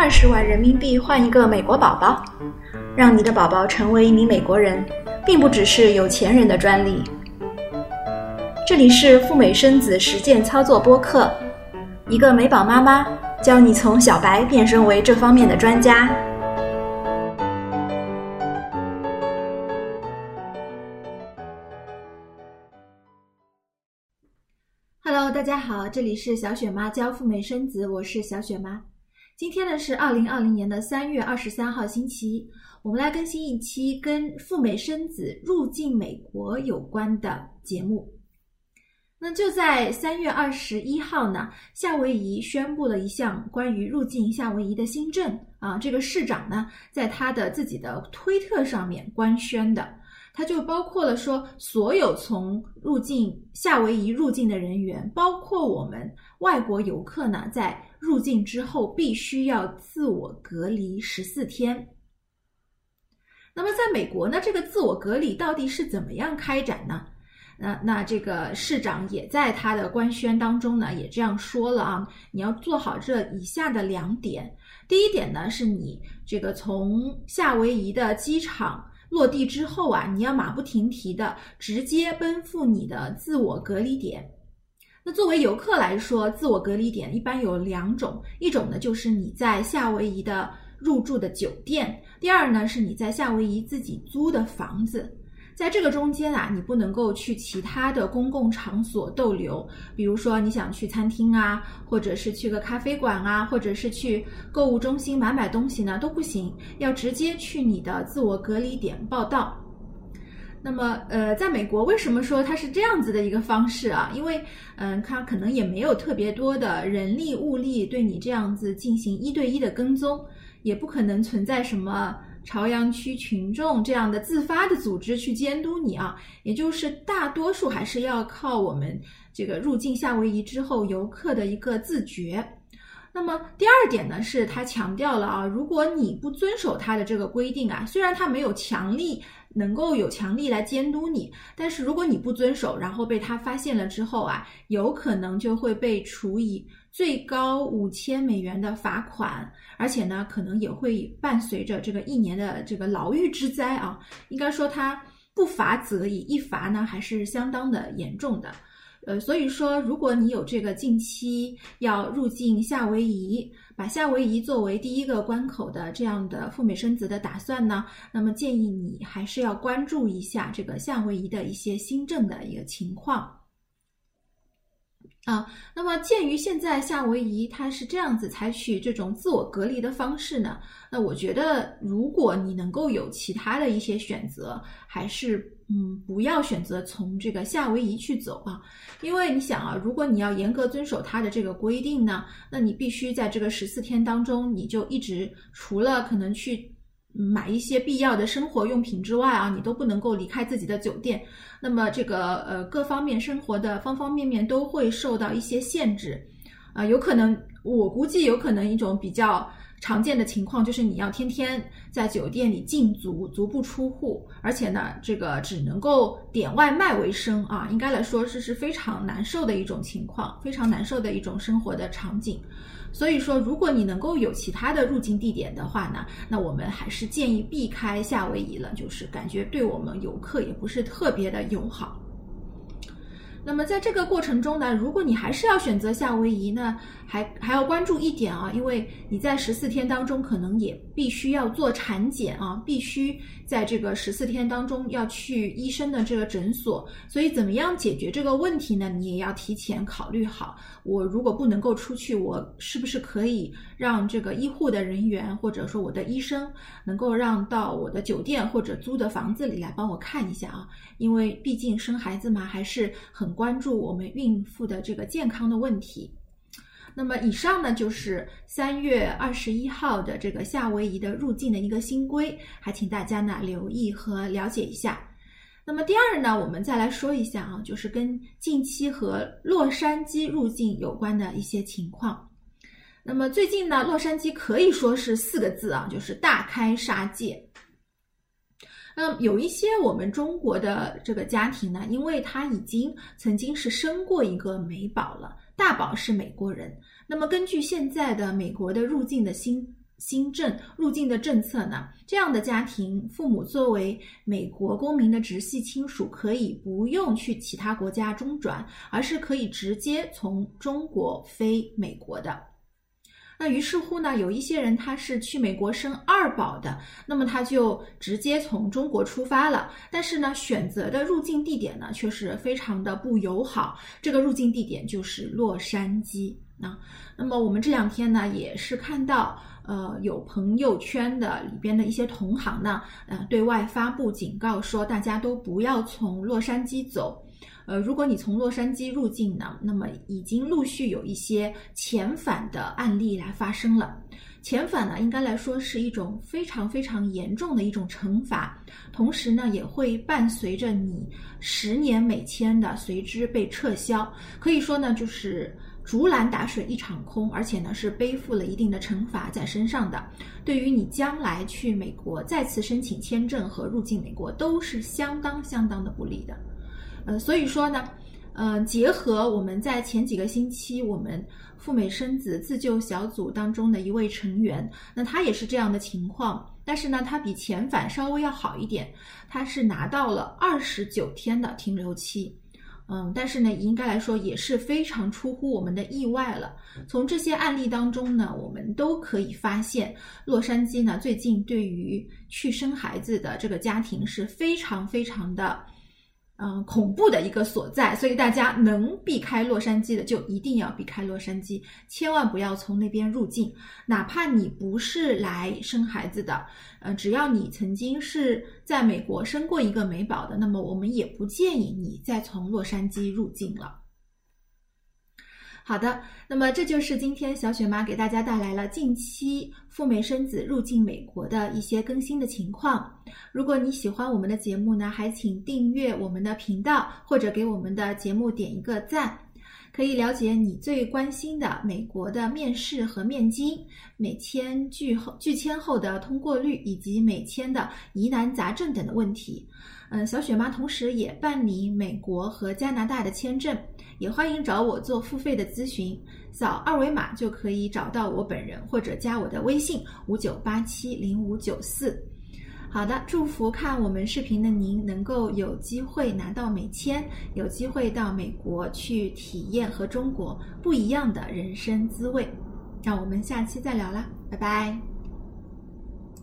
二十万人民币换一个美国宝宝，让你的宝宝成为一名美国人，并不只是有钱人的专利。这里是赴美生子实践操作播客，一个美宝妈妈教你从小白变身为这方面的专家。Hello，大家好，这里是小雪妈教赴美生子，我是小雪妈。今天呢是二零二零年的三月二十三号星期一，我们来更新一期跟赴美生子入境美国有关的节目。那就在三月二十一号呢，夏威夷宣布了一项关于入境夏威夷的新政啊，这个市长呢在他的自己的推特上面官宣的。它就包括了说，所有从入境夏威夷入境的人员，包括我们外国游客呢，在入境之后必须要自我隔离十四天。那么，在美国呢，这个自我隔离到底是怎么样开展呢？那那这个市长也在他的官宣当中呢，也这样说了啊，你要做好这以下的两点。第一点呢，是你这个从夏威夷的机场。落地之后啊，你要马不停蹄的直接奔赴你的自我隔离点。那作为游客来说，自我隔离点一般有两种，一种呢就是你在夏威夷的入住的酒店，第二呢是你在夏威夷自己租的房子。在这个中间啊，你不能够去其他的公共场所逗留，比如说你想去餐厅啊，或者是去个咖啡馆啊，或者是去购物中心买买东西呢，都不行，要直接去你的自我隔离点报到。那么，呃，在美国为什么说它是这样子的一个方式啊？因为，嗯，它可能也没有特别多的人力物力对你这样子进行一对一的跟踪，也不可能存在什么。朝阳区群众这样的自发的组织去监督你啊，也就是大多数还是要靠我们这个入境夏威夷之后游客的一个自觉。那么第二点呢，是他强调了啊，如果你不遵守他的这个规定啊，虽然他没有强力能够有强力来监督你，但是如果你不遵守，然后被他发现了之后啊，有可能就会被处以。最高五千美元的罚款，而且呢，可能也会伴随着这个一年的这个牢狱之灾啊。应该说，它不罚则已，一罚呢还是相当的严重的。呃，所以说，如果你有这个近期要入境夏威夷，把夏威夷作为第一个关口的这样的赴美生子的打算呢，那么建议你还是要关注一下这个夏威夷的一些新政的一个情况。啊，那么鉴于现在夏威夷它是这样子采取这种自我隔离的方式呢，那我觉得如果你能够有其他的一些选择，还是嗯不要选择从这个夏威夷去走啊，因为你想啊，如果你要严格遵守它的这个规定呢，那你必须在这个十四天当中，你就一直除了可能去。买一些必要的生活用品之外啊，你都不能够离开自己的酒店。那么这个呃各方面生活的方方面面都会受到一些限制，啊，有可能我估计有可能一种比较常见的情况就是你要天天在酒店里禁足，足不出户，而且呢这个只能够点外卖为生啊，应该来说是是非常难受的一种情况，非常难受的一种生活的场景。所以说，如果你能够有其他的入境地点的话呢，那我们还是建议避开夏威夷了，就是感觉对我们游客也不是特别的友好。那么在这个过程中呢，如果你还是要选择夏威夷呢，还还要关注一点啊，因为你在十四天当中可能也必须要做产检啊，必须在这个十四天当中要去医生的这个诊所，所以怎么样解决这个问题呢？你也要提前考虑好。我如果不能够出去，我是不是可以让这个医护的人员或者说我的医生能够让到我的酒店或者租的房子里来帮我看一下啊？因为毕竟生孩子嘛，还是很关注我们孕妇的这个健康的问题。那么以上呢就是三月二十一号的这个夏威夷的入境的一个新规，还请大家呢留意和了解一下。那么第二呢，我们再来说一下啊，就是跟近期和洛杉矶入境有关的一些情况。那么最近呢，洛杉矶可以说是四个字啊，就是大开杀戒。那有一些我们中国的这个家庭呢，因为他已经曾经是生过一个美宝了，大宝是美国人。那么根据现在的美国的入境的新新政入境的政策呢，这样的家庭父母作为美国公民的直系亲属，可以不用去其他国家中转，而是可以直接从中国飞美国的。那于是乎呢，有一些人他是去美国生二宝的，那么他就直接从中国出发了。但是呢，选择的入境地点呢却是非常的不友好。这个入境地点就是洛杉矶啊。那么我们这两天呢，也是看到呃有朋友圈的里边的一些同行呢，呃对外发布警告说，大家都不要从洛杉矶走。呃，如果你从洛杉矶入境呢，那么已经陆续有一些遣返的案例来发生了。遣返呢，应该来说是一种非常非常严重的一种惩罚，同时呢，也会伴随着你十年美签的随之被撤销。可以说呢，就是竹篮打水一场空，而且呢，是背负了一定的惩罚在身上的。对于你将来去美国再次申请签证和入境美国，都是相当相当的不利的。呃，所以说呢，呃，结合我们在前几个星期我们赴美生子自救小组当中的一位成员，那他也是这样的情况，但是呢，他比遣返稍微要好一点，他是拿到了二十九天的停留期，嗯，但是呢，应该来说也是非常出乎我们的意外了。从这些案例当中呢，我们都可以发现，洛杉矶呢最近对于去生孩子的这个家庭是非常非常的。嗯，恐怖的一个所在，所以大家能避开洛杉矶的，就一定要避开洛杉矶，千万不要从那边入境。哪怕你不是来生孩子的，呃，只要你曾经是在美国生过一个美宝的，那么我们也不建议你再从洛杉矶入境了。好的，那么这就是今天小雪妈给大家带来了近期赴美生子入境美国的一些更新的情况。如果你喜欢我们的节目呢，还请订阅我们的频道，或者给我们的节目点一个赞，可以了解你最关心的美国的面试和面经、美签拒后拒签后的通过率以及美签的疑难杂症等的问题。嗯，小雪妈同时也办理美国和加拿大的签证。也欢迎找我做付费的咨询，扫二维码就可以找到我本人，或者加我的微信五九八七零五九四。好的，祝福看我们视频的您能够有机会拿到美签，有机会到美国去体验和中国不一样的人生滋味。那我们下期再聊啦，拜拜。